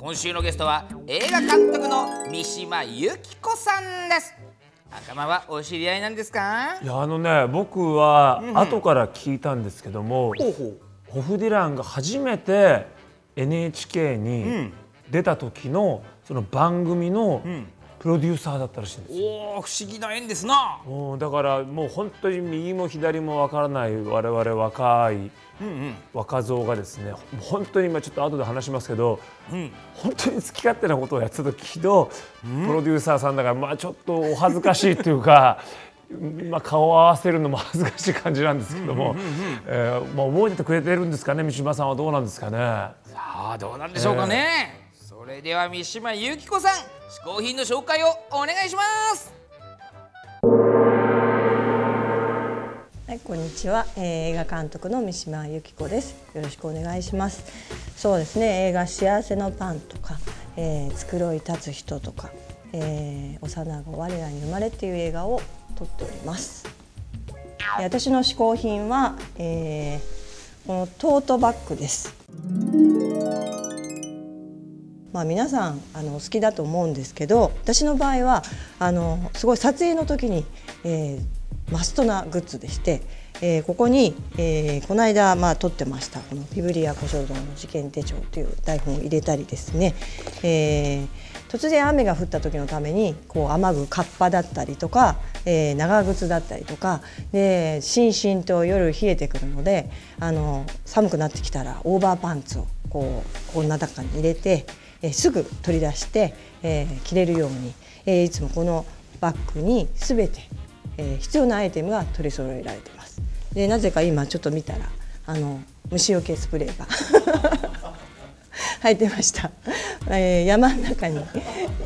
今週のゲストは映画監督の三島由紀子さんです。赤間はお知り合いなんですか？いやあのね僕は後から聞いたんですけども、ほうほう。ホフディランが初めて NHK に出た時のその番組のプロデューサーだったらしいんですよ。おお不思議な縁ですな。だからもう本当に右も左もわからない我々若いうんうん若造がですね本当に今ちょっと後で話しますけどうん。本当に好き勝手なことをやってた時のプロデューサーさんだからまあちょっとお恥ずかしいっていうか。まあ、顔を合わせるのも恥ずかしい感じなんですけども、えーまあ、覚えててくれてるんですかね三島さんはどうなんですかね。さあどうなんでしょうかね、それでは三島由紀子さん嗜好品の紹介をお願いしますはい、こんにちは、えー映画監督の三島由紀子です。よろしくお願いします。そうですね、映画幸せのパンとか、えー、繕い立つ人とか、えー、幼子我らに生まれっていう映画を撮っております。えー私の嗜好品は、えーこのトートバッグです。まあ、皆さんあのお好きだと思うんですけど私の場合はあのすごい撮影の時に、えーマストなグッズでして、えーここに、えーこの間、まあ、撮ってましたこの「フィブリア小書道の事件手帳」という台本を入れたりですね、えー突然雨が降った時のためにこう雨具カッパだったりとか、えー長靴だったりとかでしんしんと夜冷えてくるのであの寒くなってきたらオーバーパンツをこうこんな中に入れて、えーすぐ取り出して、えー着れるように、えーいつもこのバッグに全て、えー必要なアイテムが取り揃えられています。でなぜか今ちょっと見たらあの虫除けスプレーが 入ってました、えー山の中に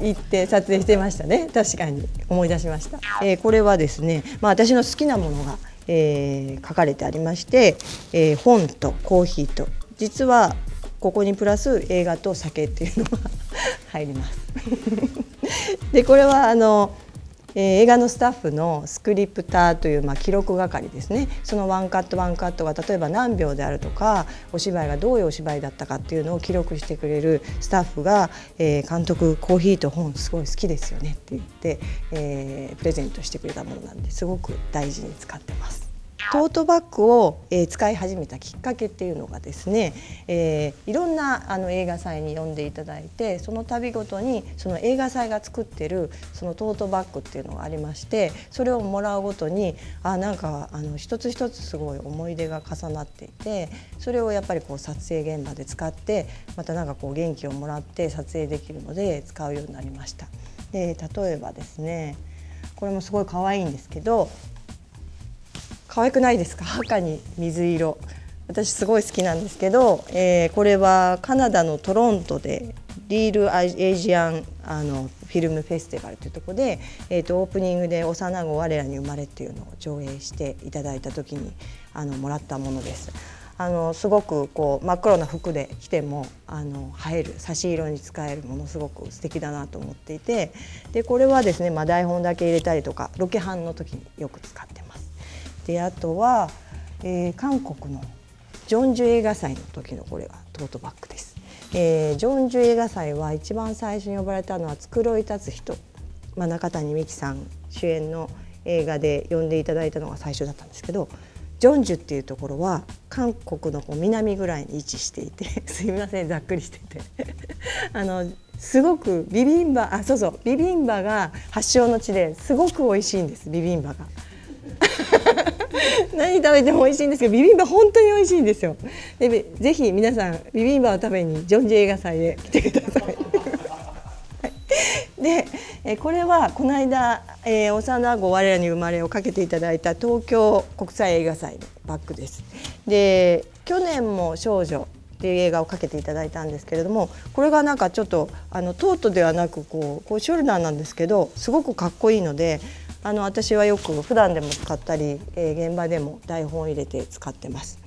行って撮影してましたね確かに思い出しました、えーこれはですね、まあ、私の好きなものが、えー書かれてありまして、えー本とコーヒーと実はここにプラス映画と酒っていうのが 入ります。でこれはあの、え映画のスタッフのスクリプターという、まあ、記録係ですねそのワンカットワンカットが例えば何秒であるとかお芝居がどういうお芝居だったかっていうのを記録してくれるスタッフが、えー監督コーヒーと本すごい好きですよねって言って、えープレゼントしてくれたものなんですごく大事に使ってます。トートバッグを、え使い始めたきっかけっていうのがですね、えーいろんなあの映画祭に呼んでいただいてその度ごとにその映画祭が作ってるそのトートバッグっていうのがありましてそれをもらうごとにあなんかあの一つ一つすごい思い出が重なっていてそれをやっぱりこう撮影現場で使ってまたなんかこう元気をもらって撮影できるので使うようになりました。で例えばですねこれもすごい可愛いんですけど可愛くないですか？赤に水色私すごい好きなんですけど、えーこれはカナダのトロントでリール・エイジアンあのフィルムフェスティバルというとこで、えー、とオープニングで「幼子我らに生まれ」っていうのを上映していただいた時にあのもらったものです。あのすごくこう真っ黒な服で着てもあの映える差し色に使えるものすごく素敵だなと思っていてでこれはですね、まあ、台本だけ入れたりとかロケハンの時によく使ってます。であとは、えー韓国のジョンジュ映画祭の時のこれがトートバッグです。えージョンジュ映画祭は一番最初に呼ばれたのは繕い立つ人、まあ、中谷美紀さん主演の映画で呼んでいただいたのが最初だったんですけどジョンジュっていうところは韓国のこう南ぐらいに位置していて すいませんざっくりしてて あのすごくビビンバあそうそうビビンバが発祥の地ですごく美味しいんですビビンバが。何食べても美味しいんですけどビビンバ本当に美味しいんですよ。でぜひ皆さんビビンバを食べにジョンジ映画祭へ来てください。で、えこれはこの間、えー、幼子我らに生まれをかけていただいた東京国際映画祭のバッグです。で去年も少女っていう映画をかけていただいたんですけれどもこれがなんかちょっとあのトートではなくこうこうショルダーなんですけどすごくかっこいいのであの私はよく普段でも使ったり、えー現場でも台本を入れて使ってます。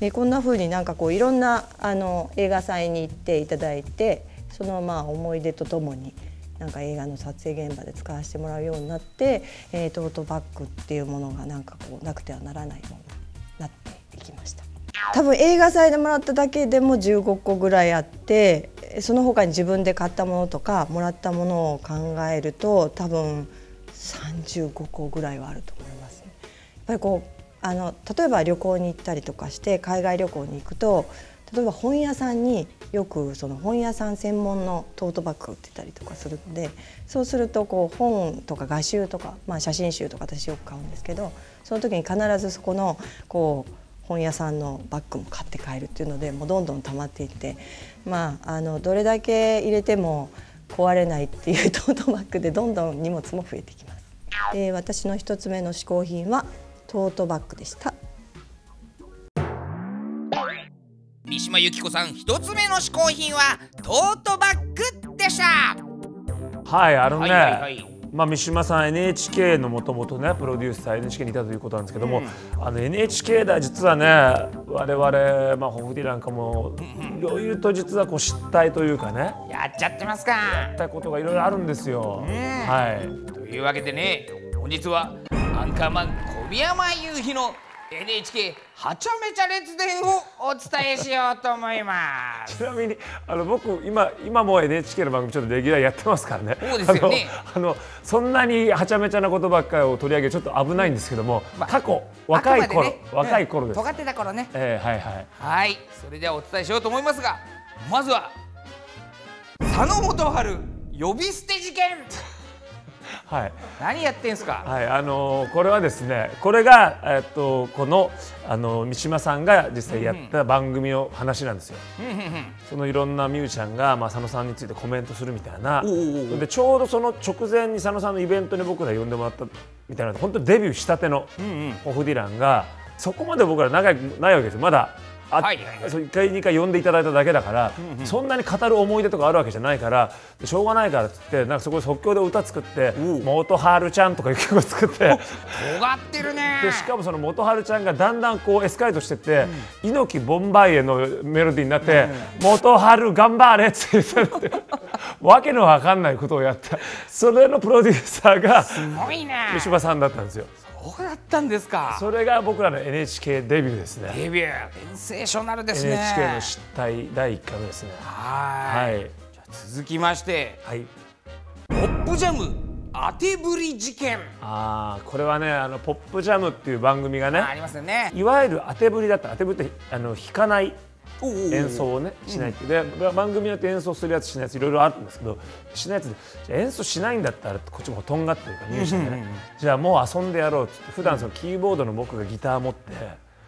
でこんな風になんかこういろんなあの映画祭に行っていただいてそのまあ思い出とともになんか映画の撮影現場で使わせてもらうようになって、えートートバッグっていうものがなんかこうなくてはならないものになっていきました多分映画祭でもらっただけでも15個ぐらいあってその他に自分で買ったものとかもらったものを考えると多分35個ぐらいはあると思いますね。やっぱりこうあの例えば旅行に行ったりとかして海外旅行に行くと例えば本屋さんによくその本屋さん専門のトートバッグ売ってたりとかするのでそうするとこう本とか画集とか、まあ、写真集とか私よく買うんですけどその時に必ずそこのこう本屋さんのバッグも買って帰るっていうのでもうどんどん溜まっていってまああのどれだけ入れても壊れないっていうトートバッグでどんどん荷物も増えてきます。で私の一つ目の嗜好品はトートバッグでした。三島由紀子さん一つ目の嗜好品はトートバッグでしたはいあのね、はいはいはいまあ、三島さん NHK のもともとねプロデューサー NHK にいたということなんですけども、あの NHK では実はね我々、まあ、ホフディなんかもいろいろと実はこう失態というかねやっちゃってますか。やったことがいろいろあるんですよ。はい。というわけでね本日はアンカーマン小宮山雄飛の NHK はちゃめちゃ列伝をお伝えしようと思います。ちなみにあの僕今今も NHK の番組ちょっとレギュラーやってますからね。そうですよね。あのそんなにはちゃめちゃなことばっかりを取り上げちょっと危ないんですけども、まあ過去若い頃、ね。若い頃です。うん。尖ってた頃ね。えーはいはい。はい。それではお伝えしようと思いますがまずは佐野元春呼び捨て事件はい。何やってんすか？はいあのーこれはですねこれがえっとこのあの三島さんが実際やった番組の話なんですよ。そのいろんなミュージシャンが、まあ、佐野さんについてコメントするみたいな。でちょうどその直前に佐野さんのイベントに僕ら呼んでもらったみたいな本当にデビューしたてのホフディランがそこまで僕ら仲良くないわけですよ。まだ。あはい。はいはいそう1回2回呼んでいただいただけだから、そんなに語る思い出とかあるわけじゃないからでしょうがないからっつってなんかそこで即興で歌作って「元春ちゃん」とかいう曲を作って尖ってるね。でしかもその元春ちゃんがだんだんこうエスカレートしてって、猪木ボンバイエのメロディーになって「元春頑張れ」って言ってってわけのわかんないことをやった。それのプロデューサーがすごいね。三島さんだったんですよそうだったんですか？それが僕らの NHK デビューですね。デビューセンセーショナルですね。NHK の失態第1回目ですね。はい。はい。続きましてはい。ポップジャム当てぶり事件。ああこれはねあのポップジャムっていう番組がねありますよね。いわゆる当てぶりだった当てぶりってあの弾かない演奏をねしないって。で番組によって演奏するやつしないやついろいろあるんですけどしないやつでじゃあ演奏しないんだったらこっちもとんがってるからミュージシャンでね。じゃあもう遊んでやろうって普段そのキーボードの僕がギター持って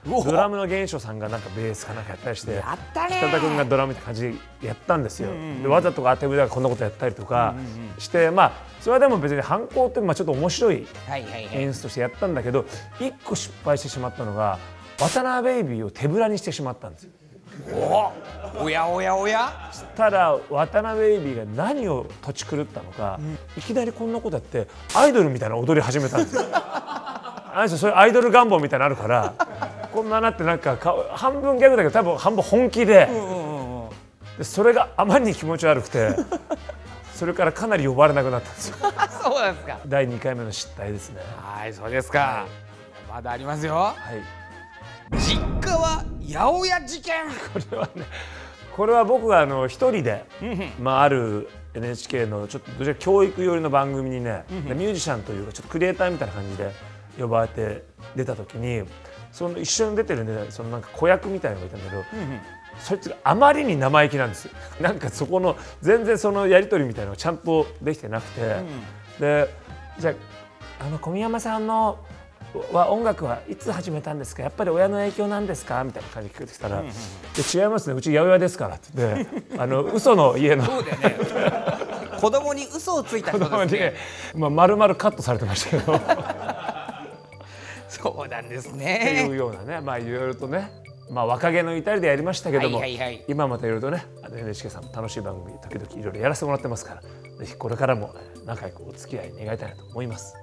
ドラムの玄翔さんがなんかベースかなんかやったりしてやったね北田君がドラムって感じでやったんですよ、でわざと当てぶりだからこんなことやったりとかして、まあそれはでも別に反抗ってまあちょっと面白い演出としてやったんだけど一個失敗してしまったのが渡辺ベイビーを手ぶらにしてしまったんですよ。おやおやおや。ただ渡辺ベイビーが何を土地狂ったのか、いきなりこんなことやってアイドルみたいな踊り始めたんですよ。あの人そういうアイドル願望みたいなのあるからこんななってなんか顔半分ギャグだけど多分半分本気で,、でそれがあまりに気持ち悪くてそれからかなり呼ばれなくなったんですよ。そうなんですか。第2回目の失態ですね。はいそうですか。まだありますよ。はい。実家は八百屋事件。これはねこれは僕があの一人で、まあ、ある NHK のちょっとどちらか教育寄りの番組にね、でミュージシャンというかちょっとクリエイターみたいな感じで呼ばれて出た時にその一緒に出てるねそのなんか子役みたいなのがいたんだけど、そいつがあまりに生意気なんですよ。なんかそこの全然そのやり取りみたいなのがちゃんとできてなくて、でじゃああの小宮山さんのは音楽はいつ始めたんですか？やっぱり親の影響なんですか？みたいな感じで聞こえてきたら「で違いますね。うち八百屋ですから」って言って あの嘘の家の。そうだよね。子供に嘘をついた人子供にですねまあ、丸々カットされてましたけど。っ そうなんですていねうようなねまあいろいろとねまあ若気の至りでやりましたけども、はいはいはい。今またいろいろとねあの NHK さんも楽しい番組時々いろいろやらせてもらってますからぜひこれからも仲良くお付き合い願いたいなと思います。